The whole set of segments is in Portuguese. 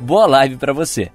Boa live para você!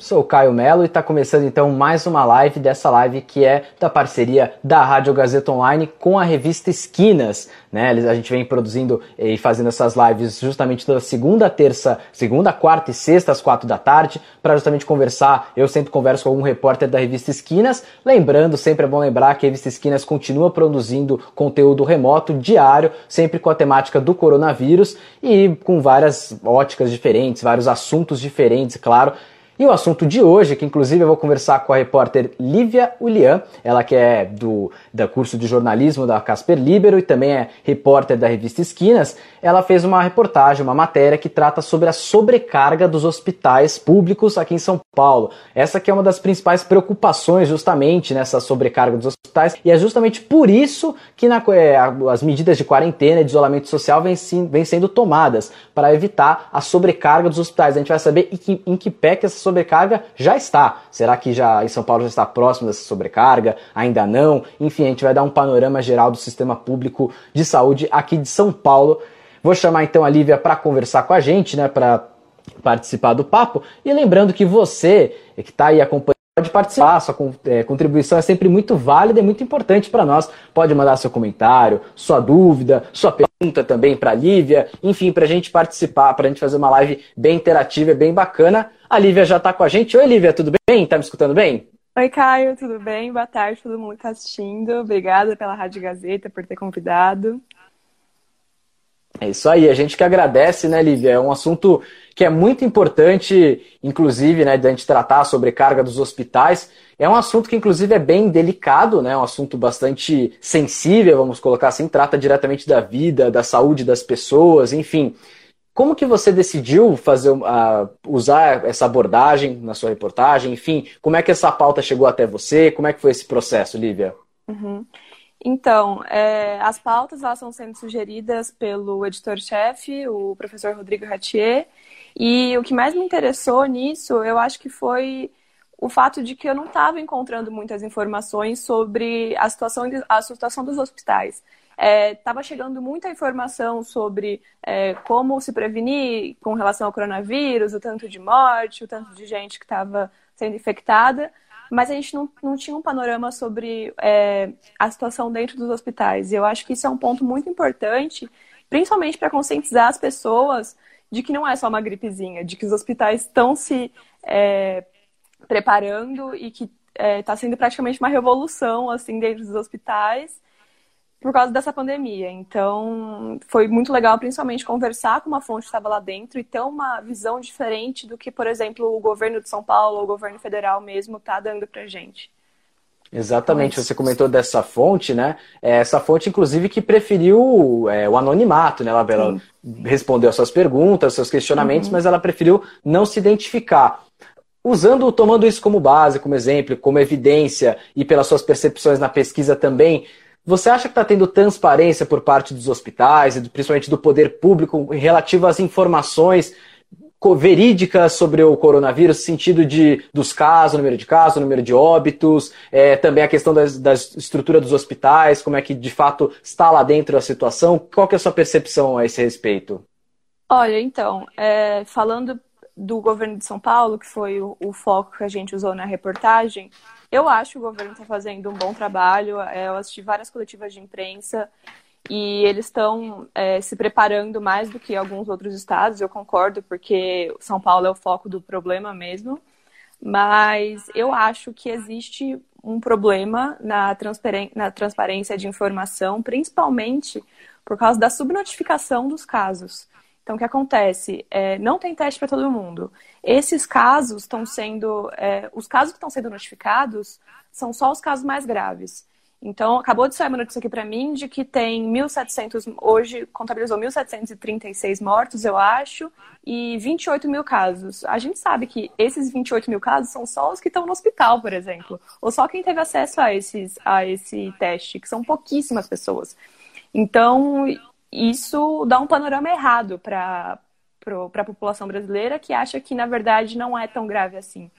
Sou Caio Melo e está começando então mais uma live dessa live que é da parceria da Rádio Gazeta Online com a revista Esquinas. Né? A gente vem produzindo e fazendo essas lives justamente toda segunda, terça, segunda, quarta e sexta às quatro da tarde para justamente conversar. Eu sempre converso com algum repórter da revista Esquinas. Lembrando, sempre é bom lembrar que a revista Esquinas continua produzindo conteúdo remoto diário, sempre com a temática do coronavírus e com várias óticas diferentes, vários assuntos diferentes, claro. E o assunto de hoje, que inclusive eu vou conversar com a repórter Lívia Ulian, ela que é do, do curso de jornalismo da Casper Libero e também é repórter da revista Esquinas, ela fez uma reportagem, uma matéria que trata sobre a sobrecarga dos hospitais públicos aqui em São Paulo. Essa que é uma das principais preocupações justamente nessa sobrecarga dos hospitais e é justamente por isso que na, é, as medidas de quarentena e de isolamento social vêm, vêm sendo tomadas para evitar a sobrecarga dos hospitais. A gente vai saber em que, em que pé que essa sobrecarga já está. Será que já em São Paulo já está próximo dessa sobrecarga? Ainda não? Enfim, a gente vai dar um panorama geral do sistema público de saúde aqui de São Paulo. Vou chamar então a Lívia para conversar com a gente, né, para participar do papo. E lembrando que você que está aí acompanhando pode participar, sua é, contribuição é sempre muito válida e muito importante para nós. Pode mandar seu comentário, sua dúvida, sua pergunta também para a Lívia, enfim, para a gente participar, para a gente fazer uma live bem interativa bem bacana. A Lívia já está com a gente. Oi, Lívia, tudo bem? Está me escutando bem? Oi, Caio, tudo bem? Boa tarde, todo mundo que está assistindo. Obrigada pela Rádio Gazeta, por ter convidado. É isso aí, a gente que agradece, né, Lívia? É um assunto que é muito importante, inclusive, né, da gente tratar a sobrecarga dos hospitais. É um assunto que, inclusive, é bem delicado, né? É um assunto bastante sensível, vamos colocar assim, trata diretamente da vida, da saúde das pessoas, enfim. Como que você decidiu fazer uh, usar essa abordagem na sua reportagem? Enfim, como é que essa pauta chegou até você? Como é que foi esse processo, Lívia? Uhum. Então, é, as pautas elas estão sendo sugeridas pelo editor-chefe, o professor Rodrigo Ratier, e o que mais me interessou nisso, eu acho que foi o fato de que eu não estava encontrando muitas informações sobre a situação, a situação dos hospitais. Estava é, chegando muita informação sobre é, como se prevenir com relação ao coronavírus, o tanto de morte, o tanto de gente que estava sendo infectada, mas a gente não, não tinha um panorama sobre é, a situação dentro dos hospitais. E eu acho que isso é um ponto muito importante, principalmente para conscientizar as pessoas de que não é só uma gripezinha, de que os hospitais estão se é, preparando e que está é, tá sendo praticamente uma revolução assim dentro dos hospitais por causa dessa pandemia. Então, foi muito legal, principalmente, conversar com uma fonte que estava lá dentro e ter uma visão diferente do que, por exemplo, o governo de São Paulo ou o governo federal mesmo está dando para gente. Exatamente, Mas... você comentou dessa fonte, né? É, essa fonte, inclusive, que preferiu é, o anonimato, né? Ela, respondeu as suas perguntas, seus questionamentos, uhum. mas ela preferiu não se identificar. Usando, tomando isso como base, como exemplo, como evidência e pelas suas percepções na pesquisa também, você acha que está tendo transparência por parte dos hospitais e principalmente do poder público relativo às informações verídicas sobre o coronavírus, sentido de dos casos, número de casos, número de óbitos, é, também a questão da, da estrutura dos hospitais, como é que de fato está lá dentro a situação? Qual que é a sua percepção a esse respeito? Olha, então, é, falando do governo de São Paulo, que foi o, o foco que a gente usou na reportagem, eu acho que o governo está fazendo um bom trabalho. É, eu assisti várias coletivas de imprensa e eles estão é, se preparando mais do que alguns outros estados. Eu concordo, porque São Paulo é o foco do problema mesmo. Mas eu acho que existe um problema na, na transparência de informação, principalmente por causa da subnotificação dos casos. Então, o que acontece? É, não tem teste para todo mundo. Esses casos estão sendo. É, os casos que estão sendo notificados são só os casos mais graves. Então, acabou de sair uma notícia aqui para mim de que tem 1.700, hoje contabilizou 1.736 mortos, eu acho, e 28 mil casos. A gente sabe que esses 28 mil casos são só os que estão no hospital, por exemplo, ou só quem teve acesso a, esses, a esse teste, que são pouquíssimas pessoas. Então, isso dá um panorama errado para a população brasileira que acha que, na verdade, não é tão grave assim.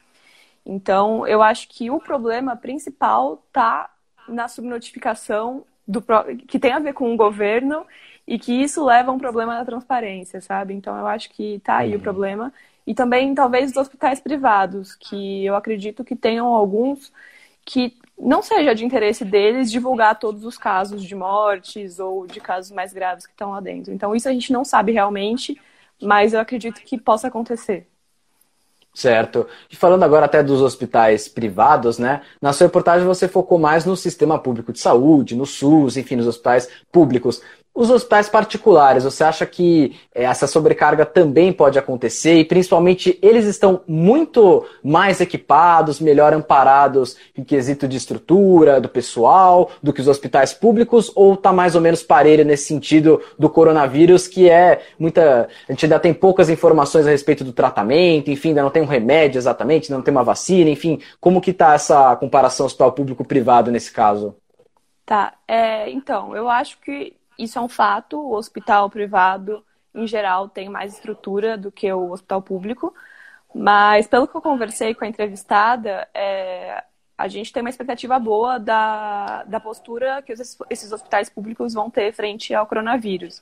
Então, eu acho que o problema principal está na subnotificação do, que tem a ver com o governo e que isso leva a um problema na transparência, sabe? Então eu acho que tá aí uhum. o problema. E também talvez os hospitais privados, que eu acredito que tenham alguns que não seja de interesse deles divulgar todos os casos de mortes ou de casos mais graves que estão lá dentro. Então isso a gente não sabe realmente, mas eu acredito que possa acontecer. Certo. E falando agora até dos hospitais privados, né? Na sua reportagem você focou mais no sistema público de saúde, no SUS, enfim, nos hospitais públicos. Os hospitais particulares, você acha que eh, essa sobrecarga também pode acontecer e principalmente eles estão muito mais equipados, melhor amparados em quesito de estrutura, do pessoal, do que os hospitais públicos ou está mais ou menos parelho nesse sentido do coronavírus, que é muita. A gente ainda tem poucas informações a respeito do tratamento, enfim, ainda não tem um remédio exatamente, não tem uma vacina, enfim, como que está essa comparação hospital público-privado nesse caso? Tá, é, então, eu acho que isso é um fato. O hospital privado, em geral, tem mais estrutura do que o hospital público. Mas, pelo que eu conversei com a entrevistada, é, a gente tem uma expectativa boa da, da postura que esses, hospitais públicos vão ter frente ao coronavírus.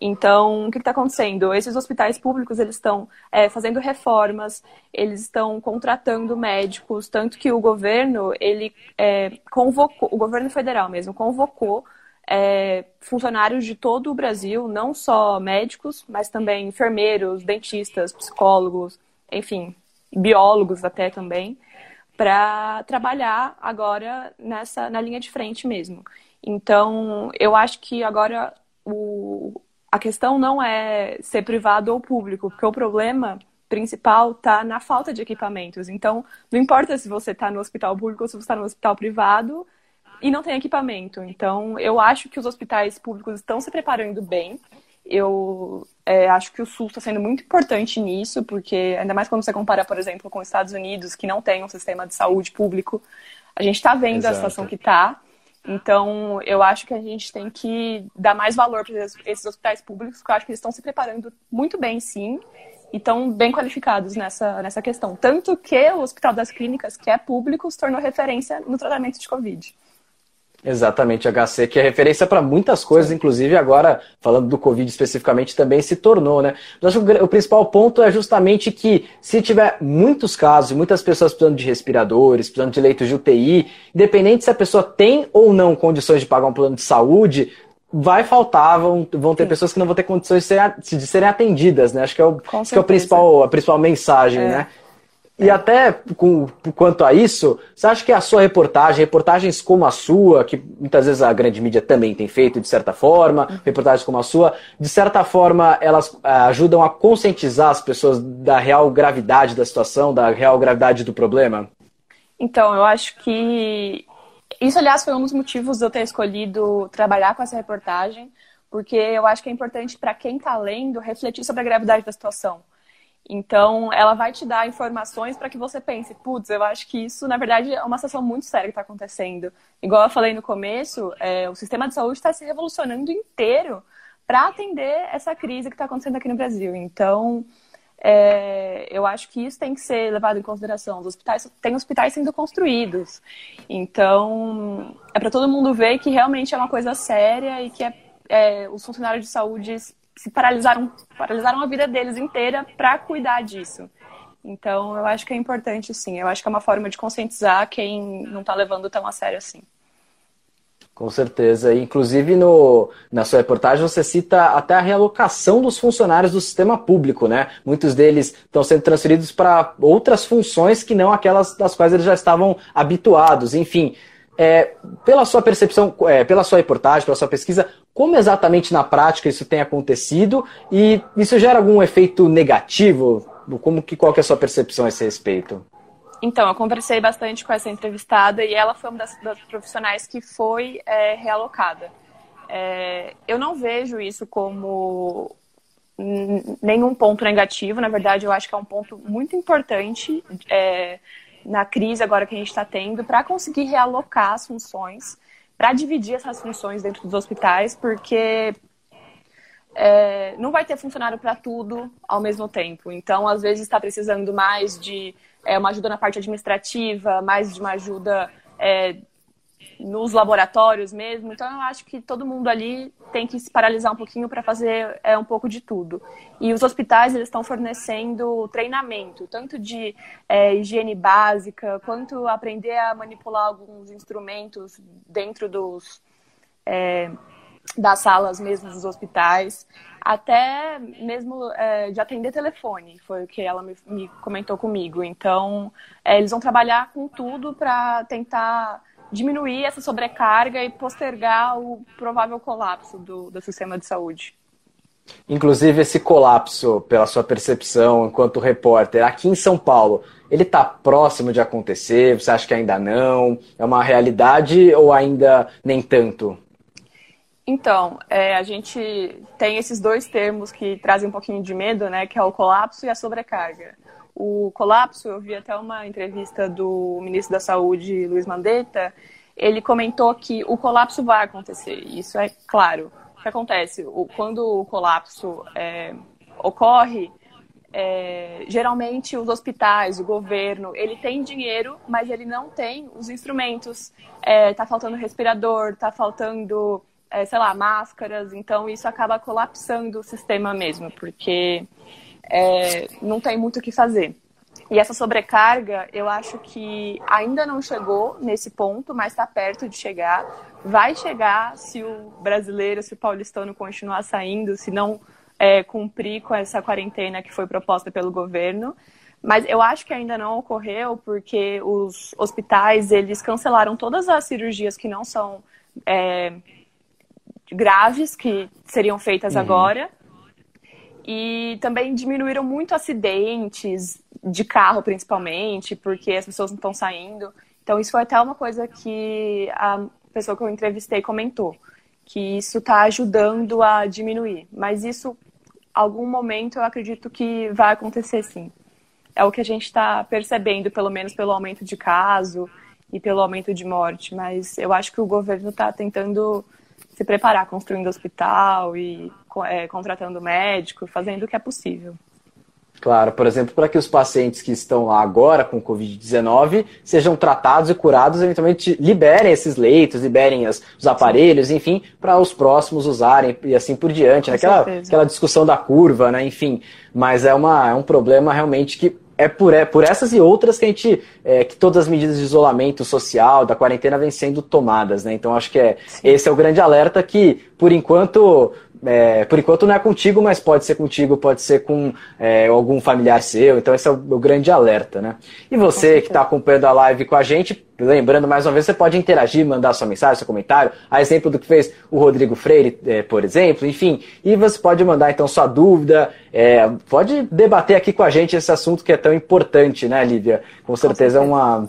Então, o que está acontecendo? Esses hospitais públicos eles estão é, fazendo reformas, eles estão contratando médicos, tanto que o governo ele é, convocou, o governo federal mesmo convocou é, funcionários de todo o Brasil, não só médicos, mas também enfermeiros, dentistas, psicólogos, enfim, biólogos até também, para trabalhar agora nessa na linha de frente mesmo. Então, eu acho que agora o, a questão não é ser privado ou público, porque o problema principal está na falta de equipamentos. Então, não importa se você está no hospital público ou se você está no hospital privado, e não tem equipamento. Então, eu acho que os hospitais públicos estão se preparando bem. Eu é, acho que o SUS está sendo muito importante nisso, porque ainda mais quando você compara, por exemplo, com os Estados Unidos, que não tem um sistema de saúde público, a gente está vendo Exato. a situação que está. Então, eu acho que a gente tem que dar mais valor para esses hospitais públicos, porque eu acho que eles estão se preparando muito bem, sim, e estão bem qualificados nessa, nessa questão. Tanto que o Hospital das Clínicas, que é público, se tornou referência no tratamento de Covid. Exatamente, HC, que é referência para muitas coisas, inclusive agora, falando do Covid especificamente, também se tornou, né? Mas acho que o principal ponto é justamente que se tiver muitos casos, muitas pessoas precisando de respiradores, precisando de leitos de UTI, independente se a pessoa tem ou não condições de pagar um plano de saúde, vai faltar, vão, vão ter Sim. pessoas que não vão ter condições de, ser, de serem atendidas, né? Acho que é, o, que é o principal, a principal mensagem, é. né? E até com, quanto a isso, você acha que a sua reportagem, reportagens como a sua, que muitas vezes a grande mídia também tem feito de certa forma, uhum. reportagens como a sua, de certa forma elas uh, ajudam a conscientizar as pessoas da real gravidade da situação, da real gravidade do problema? Então, eu acho que isso, aliás, foi um dos motivos de eu ter escolhido trabalhar com essa reportagem, porque eu acho que é importante para quem está lendo refletir sobre a gravidade da situação. Então, ela vai te dar informações para que você pense, putz, eu acho que isso, na verdade, é uma situação muito séria que está acontecendo. Igual eu falei no começo, é, o sistema de saúde está se revolucionando inteiro para atender essa crise que está acontecendo aqui no Brasil. Então, é, eu acho que isso tem que ser levado em consideração. Os hospitais, tem hospitais sendo construídos. Então, é para todo mundo ver que realmente é uma coisa séria e que é, é, os funcionários de saúde se paralisaram, paralisaram a vida deles inteira para cuidar disso. Então, eu acho que é importante, sim. Eu acho que é uma forma de conscientizar quem não está levando tão a sério assim. Com certeza. Inclusive, no, na sua reportagem, você cita até a realocação dos funcionários do sistema público, né? Muitos deles estão sendo transferidos para outras funções que não aquelas das quais eles já estavam habituados. Enfim, é, pela sua percepção, é, pela sua reportagem, pela sua pesquisa, como exatamente na prática isso tem acontecido e isso gera algum efeito negativo? Como que, qual que é a sua percepção a esse respeito? Então, eu conversei bastante com essa entrevistada e ela foi uma das, das profissionais que foi é, realocada. É, eu não vejo isso como nenhum ponto negativo, na verdade, eu acho que é um ponto muito importante é, na crise agora que a gente está tendo para conseguir realocar as funções, para dividir essas funções dentro dos hospitais, porque é, não vai ter funcionário para tudo ao mesmo tempo. Então, às vezes, está precisando mais de é, uma ajuda na parte administrativa, mais de uma ajuda é, nos laboratórios mesmo. Então, eu acho que todo mundo ali tem que se paralisar um pouquinho para fazer é, um pouco de tudo. E os hospitais eles estão fornecendo treinamento, tanto de é, higiene básica, quanto aprender a manipular alguns instrumentos dentro dos é, das salas mesmo dos hospitais, até mesmo é, de atender telefone, foi o que ela me, me comentou comigo. Então, é, eles vão trabalhar com tudo para tentar diminuir essa sobrecarga e postergar o provável colapso do, do sistema de saúde. Inclusive, esse colapso, pela sua percepção enquanto repórter, aqui em São Paulo, ele está próximo de acontecer? Você acha que ainda não? É uma realidade ou ainda nem tanto? Então, é, a gente tem esses dois termos que trazem um pouquinho de medo, né? Que é o colapso e a sobrecarga. O colapso, eu vi até uma entrevista do ministro da Saúde, Luiz Mandetta, ele comentou que o colapso vai acontecer. Isso é claro. O que acontece? O, quando o colapso é, ocorre, é, geralmente os hospitais, o governo, ele tem dinheiro, mas ele não tem os instrumentos. É, tá faltando respirador, tá faltando é, sei lá, máscaras, então isso acaba colapsando o sistema mesmo, porque é, não tem muito o que fazer. E essa sobrecarga, eu acho que ainda não chegou nesse ponto, mas está perto de chegar. Vai chegar se o brasileiro, se o paulistano continuar saindo, se não é, cumprir com essa quarentena que foi proposta pelo governo. Mas eu acho que ainda não ocorreu porque os hospitais eles cancelaram todas as cirurgias que não são é, graves que seriam feitas uhum. agora. E também diminuíram muito acidentes de carro, principalmente, porque as pessoas não estão saindo. Então, isso foi até uma coisa que a pessoa que eu entrevistei comentou, que isso está ajudando a diminuir. Mas isso, algum momento, eu acredito que vai acontecer sim. É o que a gente está percebendo, pelo menos pelo aumento de caso e pelo aumento de morte. Mas eu acho que o governo está tentando se preparar, construindo hospital e é, contratando médico, fazendo o que é possível. Claro, por exemplo, para que os pacientes que estão lá agora com Covid-19 sejam tratados e curados, eventualmente liberem esses leitos, liberem as, os aparelhos, enfim, para os próximos usarem e assim por diante. Né? Aquela, aquela discussão da curva, né? enfim. Mas é, uma, é um problema realmente que é por, é por essas e outras que a gente, é, que todas as medidas de isolamento social, da quarentena, vêm sendo tomadas, né? Então acho que é, esse é o grande alerta que, por enquanto, é, por enquanto não é contigo, mas pode ser contigo, pode ser com é, algum familiar seu. Então esse é o, o grande alerta, né? E você que está acompanhando a live com a gente, lembrando mais uma vez, você pode interagir, mandar sua mensagem, seu comentário, a exemplo do que fez o Rodrigo Freire, é, por exemplo, enfim. E você pode mandar então sua dúvida, é, pode debater aqui com a gente esse assunto que é tão importante, né, Lívia? Com certeza, com certeza. é uma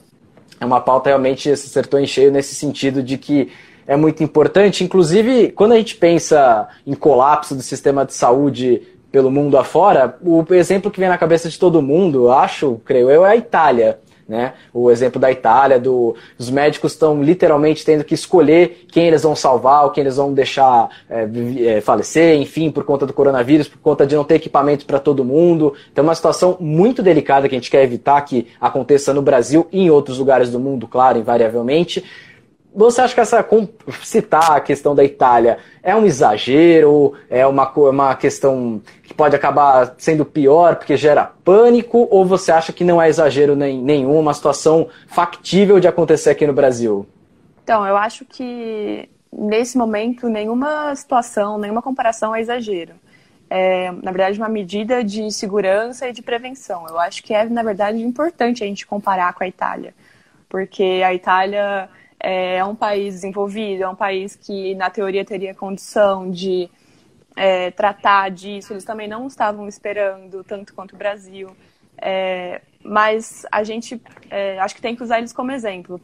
é uma pauta realmente acertou em cheio nesse sentido de que é muito importante. Inclusive, quando a gente pensa em colapso do sistema de saúde pelo mundo afora, o exemplo que vem na cabeça de todo mundo, acho, creio eu, é a Itália. Né? O exemplo da Itália, do, os médicos estão literalmente tendo que escolher quem eles vão salvar, ou quem eles vão deixar é, é, falecer, enfim, por conta do coronavírus, por conta de não ter equipamento para todo mundo. Então, é uma situação muito delicada que a gente quer evitar que aconteça no Brasil e em outros lugares do mundo, claro, invariavelmente. Você acha que essa citar a questão da Itália é um exagero, é uma, uma questão que pode acabar sendo pior porque gera pânico, ou você acha que não é exagero nem, nenhum, uma situação factível de acontecer aqui no Brasil? Então, eu acho que nesse momento nenhuma situação, nenhuma comparação é exagero. É, na verdade, uma medida de segurança e de prevenção. Eu acho que é, na verdade, importante a gente comparar com a Itália, porque a Itália é um país desenvolvido, é um país que, na teoria, teria condição de é, tratar disso. Eles também não estavam esperando, tanto quanto o Brasil. É, mas a gente é, acho que tem que usar eles como exemplo,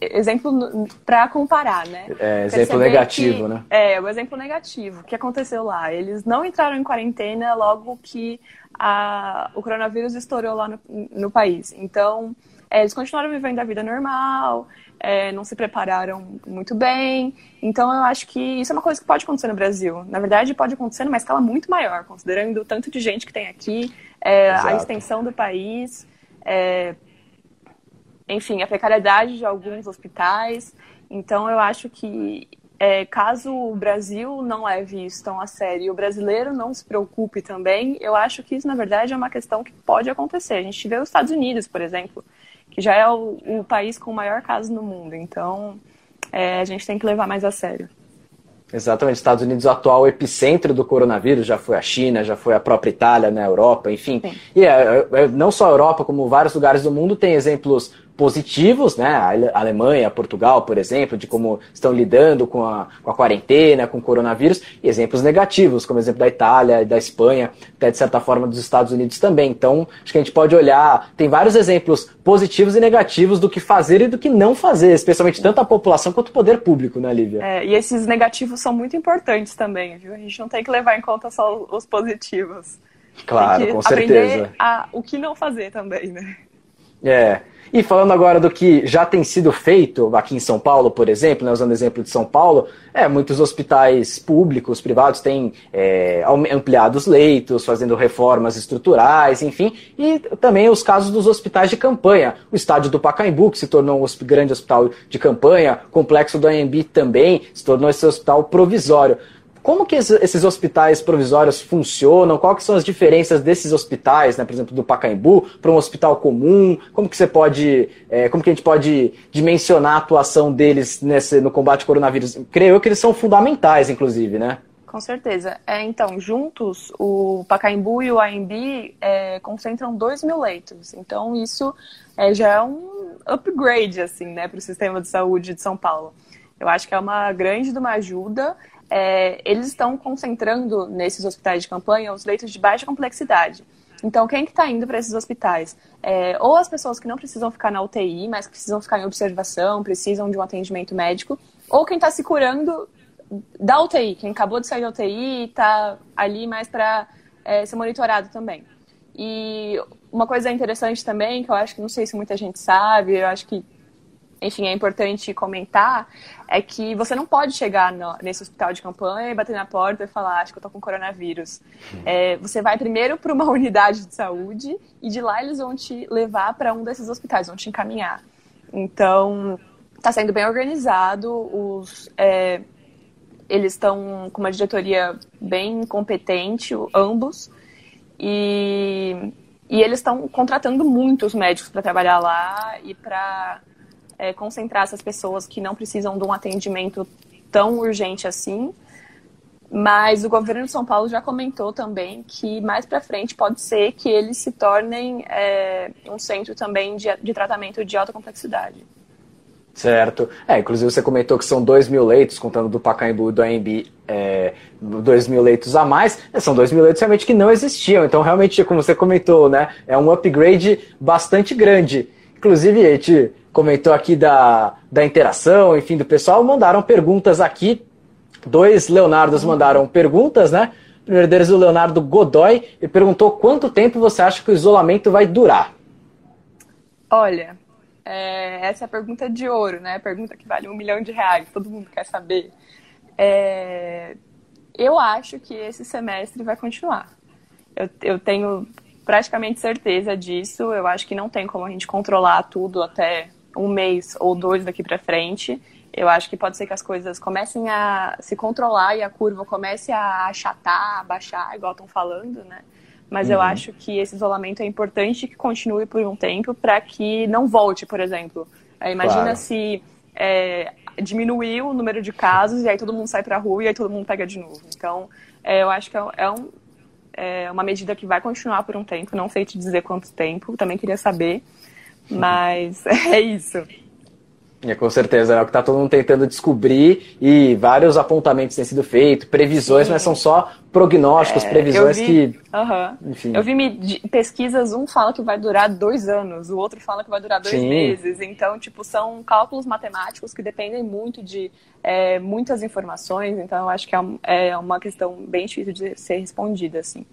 exemplo para comparar, né? É, exemplo negativo, que, né? É, o exemplo negativo. O que aconteceu lá? Eles não entraram em quarentena logo que a, o coronavírus estourou lá no, no país. Então, é, eles continuaram vivendo a vida normal, é, não se prepararam muito bem. Então, eu acho que isso é uma coisa que pode acontecer no Brasil. Na verdade, pode acontecer numa escala muito maior, considerando o tanto de gente que tem aqui, é, a extensão do país é, enfim, a precariedade de alguns hospitais. Então, eu acho que é, caso o Brasil não leve isso tão a sério e o brasileiro não se preocupe também, eu acho que isso, na verdade, é uma questão que pode acontecer. A gente vê os Estados Unidos, por exemplo, já é o, o país com o maior caso no mundo. Então, é, a gente tem que levar mais a sério. Exatamente, Estados Unidos o atual epicentro do coronavírus, já foi a China, já foi a própria Itália na né, Europa, enfim. Sim. E é, é, não só a Europa, como vários lugares do mundo tem exemplos positivos, né? A Alemanha, Portugal, por exemplo, de como estão lidando com a, com a quarentena, com o coronavírus, e exemplos negativos, como exemplo da Itália, da Espanha, até de certa forma dos Estados Unidos também. Então, acho que a gente pode olhar, tem vários exemplos positivos e negativos do que fazer e do que não fazer, especialmente tanto a população quanto o poder público, né, Lívia? É, e esses negativos são muito importantes também, viu? A gente não tem que levar em conta só os positivos. Claro, com certeza. Aprender a, o que não fazer também, né? É. E falando agora do que já tem sido feito aqui em São Paulo, por exemplo, né, usando o exemplo de São Paulo, é, muitos hospitais públicos, privados têm é, ampliado os leitos, fazendo reformas estruturais, enfim, e também os casos dos hospitais de campanha. O estádio do Pacaembu, que se tornou um grande hospital de campanha, o complexo do AMB também se tornou esse hospital provisório. Como que esses hospitais provisórios funcionam? Quais são as diferenças desses hospitais, né, por exemplo, do Pacaembu, para um hospital comum? Como que você pode, é, como que a gente pode dimensionar a atuação deles nesse, no combate ao coronavírus? Creio eu que eles são fundamentais, inclusive, né? Com certeza. É, então, juntos, o Pacaembu e o AMB é, concentram 2 mil leitos. Então, isso é, já é um upgrade, assim, né, para o sistema de saúde de São Paulo. Eu acho que é uma grande de uma ajuda é, eles estão concentrando nesses hospitais de campanha os leitos de baixa complexidade. Então, quem que está indo para esses hospitais? É, ou as pessoas que não precisam ficar na UTI, mas precisam ficar em observação, precisam de um atendimento médico, ou quem está se curando da UTI, quem acabou de sair da UTI e está ali mais para é, ser monitorado também. E uma coisa interessante também, que eu acho que não sei se muita gente sabe, eu acho que enfim, é importante comentar, é que você não pode chegar no, nesse hospital de campanha e bater na porta e falar, acho que eu tô com coronavírus. É, você vai primeiro para uma unidade de saúde e de lá eles vão te levar para um desses hospitais, vão te encaminhar. Então, está sendo bem organizado, os, é, eles estão com uma diretoria bem competente, ambos, e, e eles estão contratando muitos médicos para trabalhar lá e para é, concentrar essas pessoas que não precisam de um atendimento tão urgente assim. Mas o governo de São Paulo já comentou também que mais para frente pode ser que eles se tornem é, um centro também de, de tratamento de alta complexidade. Certo. É, inclusive você comentou que são 2 mil leitos, contando do Pacaembu e do AMB, é, 2 mil leitos a mais. É, são 2 mil leitos realmente que não existiam. Então, realmente, como você comentou, né, é um upgrade bastante grande. Inclusive, a gente comentou aqui da, da interação, enfim, do pessoal, mandaram perguntas aqui. Dois Leonardos mandaram perguntas, né? O primeiro deles, o Leonardo Godoy, e perguntou quanto tempo você acha que o isolamento vai durar? Olha, é, essa é a pergunta de ouro, né? Pergunta que vale um milhão de reais, todo mundo quer saber. É, eu acho que esse semestre vai continuar. Eu, eu tenho praticamente certeza disso. Eu acho que não tem como a gente controlar tudo até um mês ou dois daqui para frente. Eu acho que pode ser que as coisas comecem a se controlar e a curva comece a achatar, a baixar, igual estão falando, né? Mas uhum. eu acho que esse isolamento é importante que continue por um tempo para que não volte, por exemplo. É, imagina claro. se é, diminuiu o número de casos e aí todo mundo sai para a rua e aí todo mundo pega de novo. Então, é, eu acho que é, é, um, é uma medida que vai continuar por um tempo, não sei te dizer quanto tempo, também queria saber. Mas é isso. É, com certeza, é o que está todo mundo tentando descobrir e vários apontamentos têm sido feitos, previsões, Sim. mas são só prognósticos, é, previsões vi, que. Enfim. Eu vi pesquisas, um fala que vai durar dois anos, o outro fala que vai durar dois Sim. meses. Então, tipo, são cálculos matemáticos que dependem muito de é, muitas informações, então eu acho que é, é uma questão bem difícil de ser respondida, assim.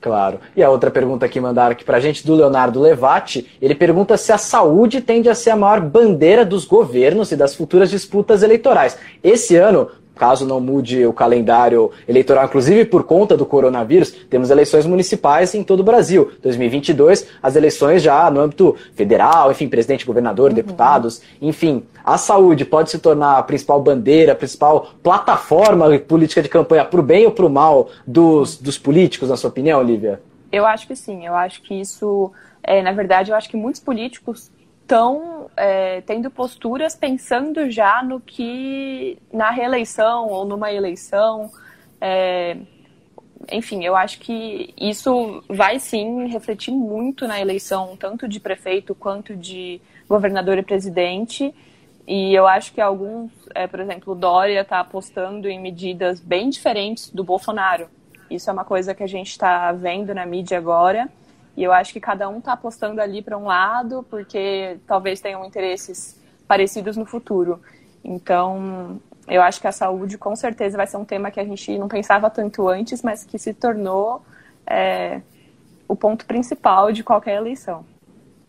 Claro. E a outra pergunta que mandaram aqui pra gente, do Leonardo Levati, ele pergunta se a saúde tende a ser a maior bandeira dos governos e das futuras disputas eleitorais. Esse ano, caso não mude o calendário eleitoral, inclusive por conta do coronavírus, temos eleições municipais em todo o Brasil. 2022, as eleições já no âmbito federal, enfim, presidente, governador, uhum. deputados, enfim. A saúde pode se tornar a principal bandeira, a principal plataforma política de campanha para o bem ou para o mal dos, dos políticos, na sua opinião, Lívia? Eu acho que sim. Eu acho que isso, é, na verdade, eu acho que muitos políticos estão é, tendo posturas pensando já no que na reeleição ou numa eleição. É, enfim, eu acho que isso vai sim refletir muito na eleição, tanto de prefeito quanto de governador e presidente. E eu acho que alguns, é, por exemplo, Dória está apostando em medidas bem diferentes do Bolsonaro. Isso é uma coisa que a gente está vendo na mídia agora. E eu acho que cada um está apostando ali para um lado, porque talvez tenham interesses parecidos no futuro. Então, eu acho que a saúde com certeza vai ser um tema que a gente não pensava tanto antes, mas que se tornou é, o ponto principal de qualquer eleição.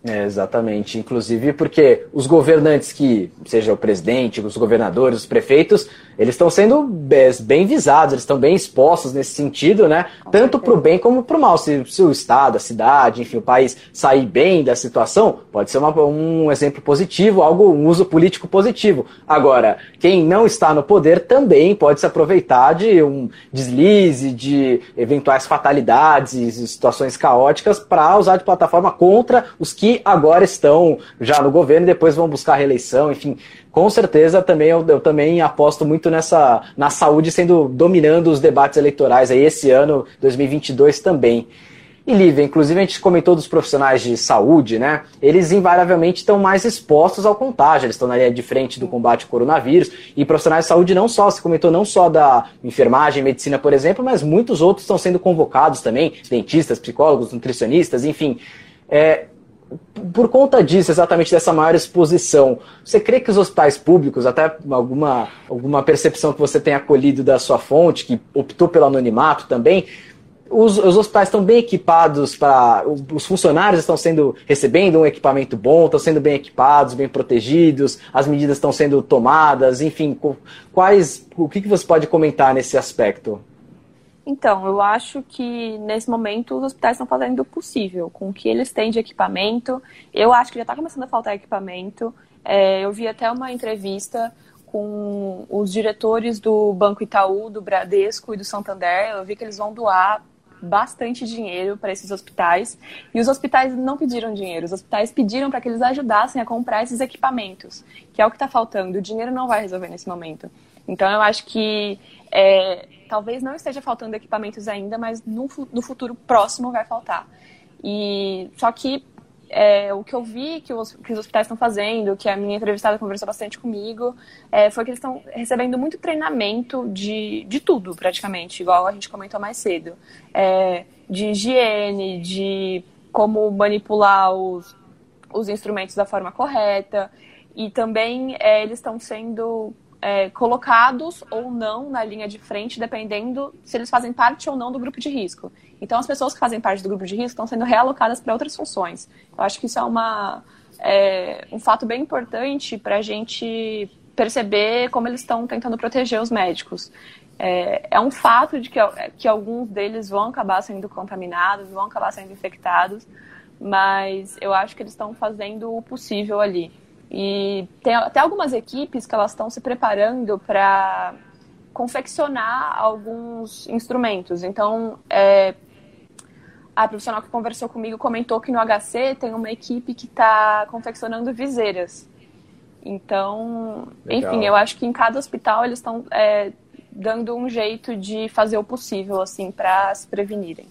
É, exatamente. Inclusive porque os governantes que, seja o presidente, os governadores, os prefeitos, eles estão sendo bem visados, eles estão bem expostos nesse sentido, né? Tanto para o bem como para o mal. Se, se, o Estado, a cidade, enfim, o país sair bem da situação, pode ser uma, um exemplo positivo, algo, um uso político positivo. Agora, quem não está no poder também pode se aproveitar de um deslize, de eventuais fatalidades situações caóticas para usar de plataforma contra os que agora estão já no governo e depois vão buscar reeleição, enfim com certeza também eu, eu, também aposto muito nessa na saúde sendo dominando os debates eleitorais aí esse ano 2022 também. E Lívia, inclusive a gente comentou dos profissionais de saúde, né? Eles invariavelmente estão mais expostos ao contágio, eles estão na linha de frente do combate ao coronavírus. E profissionais de saúde não só, se comentou não só da enfermagem, medicina, por exemplo, mas muitos outros estão sendo convocados também, dentistas, psicólogos, nutricionistas, enfim. É, por conta disso, exatamente dessa maior exposição, você crê que os hospitais públicos, até alguma, alguma percepção que você tenha acolhido da sua fonte, que optou pelo anonimato também, os, os hospitais estão bem equipados para. Os funcionários estão sendo recebendo um equipamento bom, estão sendo bem equipados, bem protegidos, as medidas estão sendo tomadas, enfim, quais. O que, que você pode comentar nesse aspecto? Então, eu acho que nesse momento os hospitais estão fazendo o possível com o que eles têm de equipamento. Eu acho que já está começando a faltar equipamento. É, eu vi até uma entrevista com os diretores do Banco Itaú, do Bradesco e do Santander. Eu vi que eles vão doar bastante dinheiro para esses hospitais. E os hospitais não pediram dinheiro, os hospitais pediram para que eles ajudassem a comprar esses equipamentos, que é o que está faltando. O dinheiro não vai resolver nesse momento. Então, eu acho que é, talvez não esteja faltando equipamentos ainda, mas no, no futuro próximo vai faltar. E só que é, o que eu vi que os, que os hospitais estão fazendo, que a minha entrevistada conversou bastante comigo, é, foi que eles estão recebendo muito treinamento de, de tudo, praticamente, igual a gente comentou mais cedo. É, de higiene, de como manipular os, os instrumentos da forma correta. E também é, eles estão sendo é, colocados ou não na linha de frente, dependendo se eles fazem parte ou não do grupo de risco. Então, as pessoas que fazem parte do grupo de risco estão sendo realocadas para outras funções. Eu acho que isso é, uma, é um fato bem importante para a gente perceber como eles estão tentando proteger os médicos. É, é, um fato de que, que alguns deles vão acabar sendo contaminados, vão acabar sendo infectados, mas eu acho que eles estão fazendo o possível ali. E tem até algumas equipes que elas estão se preparando para confeccionar alguns instrumentos. Então, é, a profissional que conversou comigo comentou que no HC tem uma equipe que está confeccionando viseiras. Então, Legal. enfim, eu acho que em cada hospital eles estão é, dando um jeito de fazer o possível assim para se prevenirem.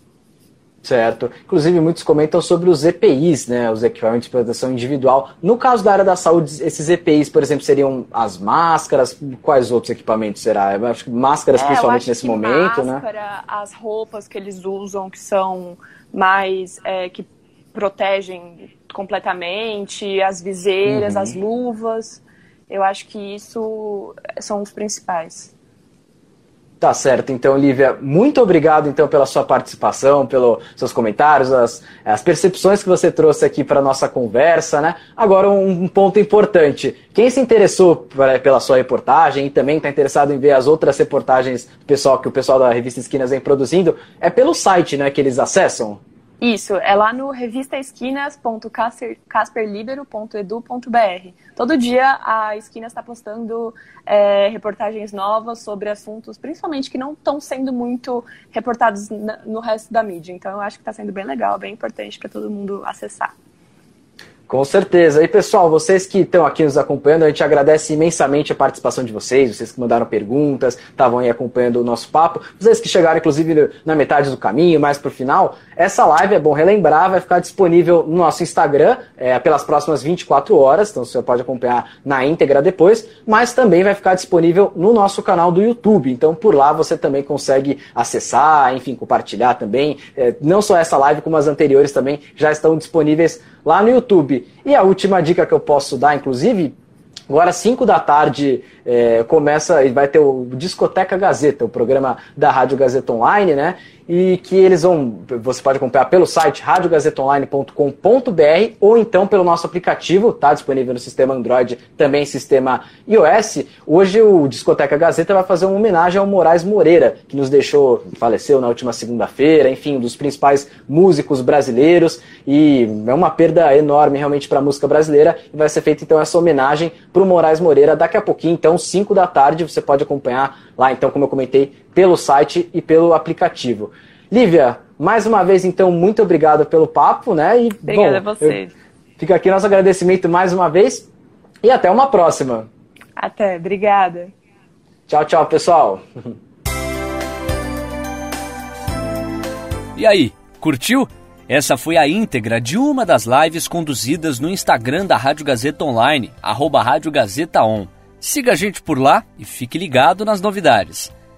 Certo. Inclusive, muitos comentam sobre os EPIs, né? Os equipamentos de proteção individual. No caso da área da saúde, esses EPIs, por exemplo, seriam as máscaras? Quais outros equipamentos será? Eu acho que máscaras, é, principalmente nesse momento, máscara, né? Máscara, as roupas que eles usam, que são mais. É, que protegem completamente, as viseiras, uhum. as luvas. Eu acho que isso são os principais. Tá certo, então, Lívia, muito obrigado então pela sua participação, pelos seus comentários, as, as percepções que você trouxe aqui para nossa conversa, né? Agora um, ponto importante. Quem se interessou pra, pela sua reportagem e também está interessado em ver as outras reportagens pessoal que o pessoal da revista Esquinas vem produzindo, é pelo site, né, que eles acessam? Isso, é lá no revistaesquinas.casperlibero.edu.br. Todo dia a Esquinas está postando é, reportagens novas sobre assuntos, principalmente que não estão sendo muito reportados no resto da mídia. Então eu acho que está sendo bem legal, bem importante para todo mundo acessar. Com certeza. E pessoal, vocês que estão aqui nos acompanhando, a gente agradece imensamente a participação de vocês, vocês que mandaram perguntas, estavam aí acompanhando o nosso papo, vocês que chegaram inclusive na metade do caminho, mais pro final. Essa live, é bom relembrar, vai ficar disponível no nosso Instagram é, pelas próximas 24 horas, então você pode acompanhar na íntegra depois, mas também vai ficar disponível no nosso canal do YouTube. Então por lá você também consegue acessar, enfim, compartilhar também. É, não só essa live, como as anteriores também já estão disponíveis lá no YouTube. E a última dica que eu posso dar, inclusive, agora às 5 da tarde é, começa e vai ter o Discoteca Gazeta, o programa da Rádio Gazeta Online, né? E que eles vão, você pode acompanhar pelo site radiogazetaonline.com.br ou então pelo nosso aplicativo, tá disponível no sistema Android, também sistema iOS. Hoje o Discoteca Gazeta vai fazer uma homenagem ao Moraes Moreira, que nos deixou, faleceu na última segunda-feira, enfim, um dos principais músicos brasileiros. E é uma perda enorme realmente para a música brasileira. E vai ser feita então essa homenagem para o Moraes Moreira. Daqui a pouquinho, então 5 da tarde, você pode acompanhar lá, então, como eu comentei, pelo site e pelo aplicativo. Lívia, mais uma vez, então, muito obrigado pelo papo, né? E, Obrigada bom, a você. Fica aqui nosso agradecimento mais uma vez e até uma próxima. Até, obrigada. Tchau, tchau, pessoal. E aí, curtiu? Essa foi a íntegra de uma das lives conduzidas no Instagram da Rádio Gazeta Online, arroba Rádio Gazeta On. Siga a gente por lá e fique ligado nas novidades.